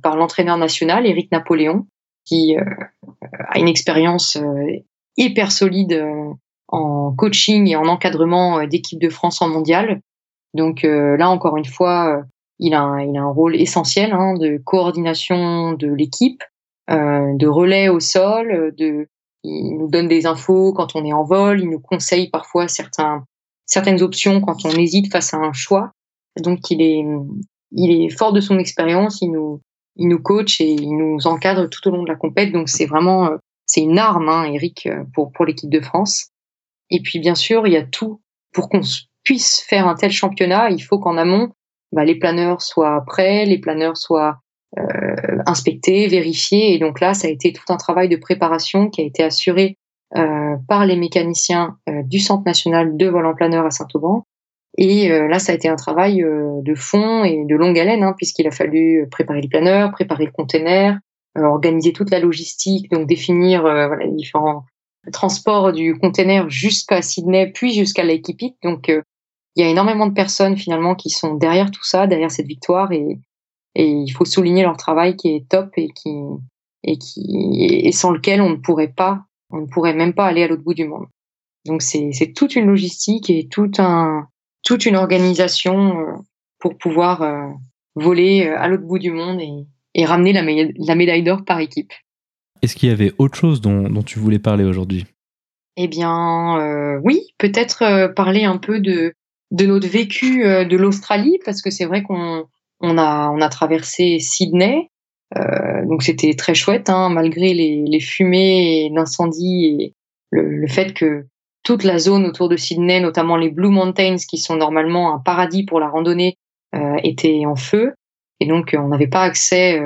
[SPEAKER 2] par l'entraîneur national Éric Napoléon qui a une expérience hyper solide en coaching et en encadrement euh, d'équipe de France en mondial. Donc euh, là, encore une fois, euh, il a, un, il a un rôle essentiel hein, de coordination de l'équipe, euh, de relais au sol, de, il nous donne des infos quand on est en vol, il nous conseille parfois certains, certaines options quand on hésite face à un choix. Donc il est, il est fort de son expérience, il nous, il nous coach et il nous encadre tout au long de la compète. Donc c'est vraiment, c'est une arme, hein, Eric, pour pour l'équipe de France. Et puis bien sûr, il y a tout pour qu'on puisse faire un tel championnat. Il faut qu'en amont, bah, les planeurs soient prêts, les planeurs soient euh, inspectés, vérifiés. Et donc là, ça a été tout un travail de préparation qui a été assuré euh, par les mécaniciens euh, du Centre national de vol en planeur à Saint-Auban. Et euh, là, ça a été un travail euh, de fond et de longue haleine, hein, puisqu'il a fallu préparer les planeurs, préparer le container, organiser toute la logistique, donc définir voilà, les différents transport du container jusqu'à Sydney, puis jusqu'à Lake Donc, euh, il y a énormément de personnes finalement qui sont derrière tout ça, derrière cette victoire, et, et il faut souligner leur travail qui est top et qui et qui et sans lequel on ne pourrait pas, on ne pourrait même pas aller à l'autre bout du monde. Donc c'est c'est toute une logistique et tout un toute une organisation euh, pour pouvoir euh, voler à l'autre bout du monde et, et ramener la, la médaille d'or par équipe.
[SPEAKER 1] Est-ce qu'il y avait autre chose dont, dont tu voulais parler aujourd'hui?
[SPEAKER 2] Eh bien, euh, oui, peut-être euh, parler un peu de, de notre vécu euh, de l'Australie, parce que c'est vrai qu'on on a, on a traversé Sydney, euh, donc c'était très chouette, hein, malgré les, les fumées d'incendie et le, le, fait que toute la zone autour de Sydney, notamment les Blue Mountains, qui sont normalement un paradis pour la randonnée, euh, étaient en feu. Et donc, on n'avait pas accès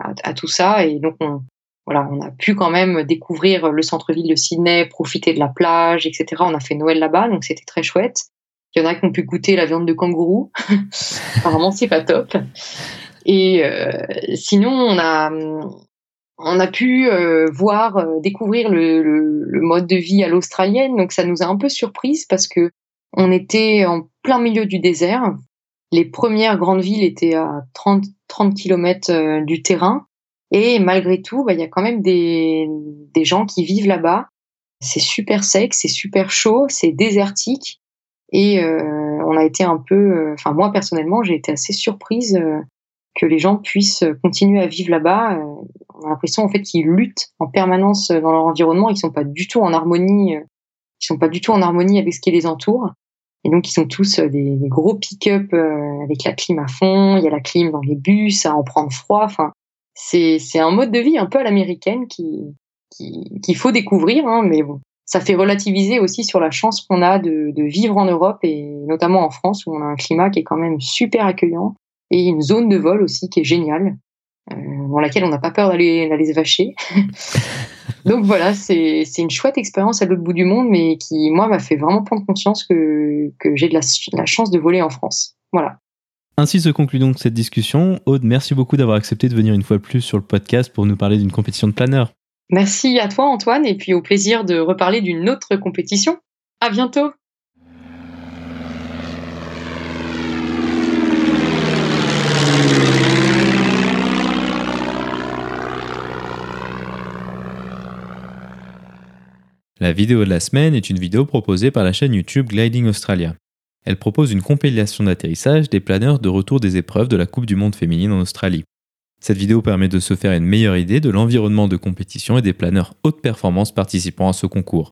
[SPEAKER 2] à, à, tout ça. Et donc, on, voilà, on a pu quand même découvrir le centre-ville de Sydney, profiter de la plage, etc. On a fait Noël là-bas, donc c'était très chouette. Il y en a qui ont pu goûter la viande de kangourou. [LAUGHS] Apparemment, c'est pas top. Et euh, sinon, on a on a pu euh, voir, euh, découvrir le, le, le, mode de vie à l'australienne. Donc ça nous a un peu surprise parce que on était en plein milieu du désert. Les premières grandes villes étaient à 30, 30 km du terrain. Et malgré tout, bah, il y a quand même des, des gens qui vivent là-bas. C'est super sec, c'est super chaud, c'est désertique. Et euh, on a été un peu, euh, enfin moi personnellement, j'ai été assez surprise euh, que les gens puissent continuer à vivre là-bas. on a l'impression en fait qu'ils luttent en permanence dans leur environnement, ils sont pas du tout en harmonie, ils sont pas du tout en harmonie avec ce qui les entoure. Et donc ils sont tous des, gros pick-up avec la clim à fond. Il y a la clim dans les bus, à en prendre froid. Enfin, c'est c'est un mode de vie un peu à l'américaine qui qu'il faut découvrir, hein, mais bon, ça fait relativiser aussi sur la chance qu'on a de, vivre en Europe et notamment en France où on a un climat qui est quand même super accueillant et une zone de vol aussi qui est géniale, euh, dans laquelle on n'a pas peur d'aller d'aller se vacher. [LAUGHS] Donc voilà, c'est une chouette expérience à l'autre bout du monde, mais qui moi m'a fait vraiment prendre conscience que, que j'ai de la, la chance de voler en France. Voilà.
[SPEAKER 1] Ainsi se conclut donc cette discussion. Aude, merci beaucoup d'avoir accepté de venir une fois de plus sur le podcast pour nous parler d'une compétition de planeur.
[SPEAKER 2] Merci à toi Antoine et puis au plaisir de reparler d'une autre compétition. À bientôt.
[SPEAKER 1] La vidéo de la semaine est une vidéo proposée par la chaîne YouTube Gliding Australia. Elle propose une compilation d'atterrissage des planeurs de retour des épreuves de la Coupe du Monde féminine en Australie. Cette vidéo permet de se faire une meilleure idée de l'environnement de compétition et des planeurs haute performance participant à ce concours.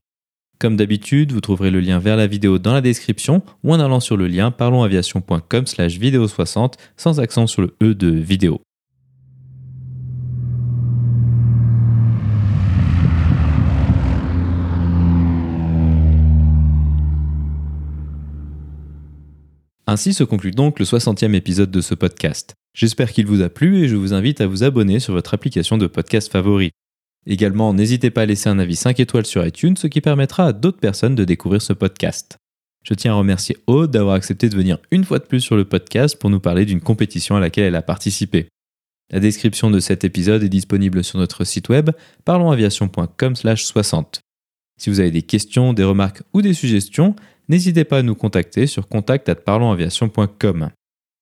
[SPEAKER 1] Comme d'habitude, vous trouverez le lien vers la vidéo dans la description ou en allant sur le lien parlonsaviation.com slash vidéo 60 sans accent sur le E de vidéo. Ainsi se conclut donc le 60e épisode de ce podcast. J'espère qu'il vous a plu et je vous invite à vous abonner sur votre application de podcast favori. Également, n'hésitez pas à laisser un avis 5 étoiles sur iTunes, ce qui permettra à d'autres personnes de découvrir ce podcast. Je tiens à remercier Aude d'avoir accepté de venir une fois de plus sur le podcast pour nous parler d'une compétition à laquelle elle a participé. La description de cet épisode est disponible sur notre site web parlonsaviation.com/60. Si vous avez des questions, des remarques ou des suggestions, n'hésitez pas à nous contacter sur contact@parlonsaviation.com.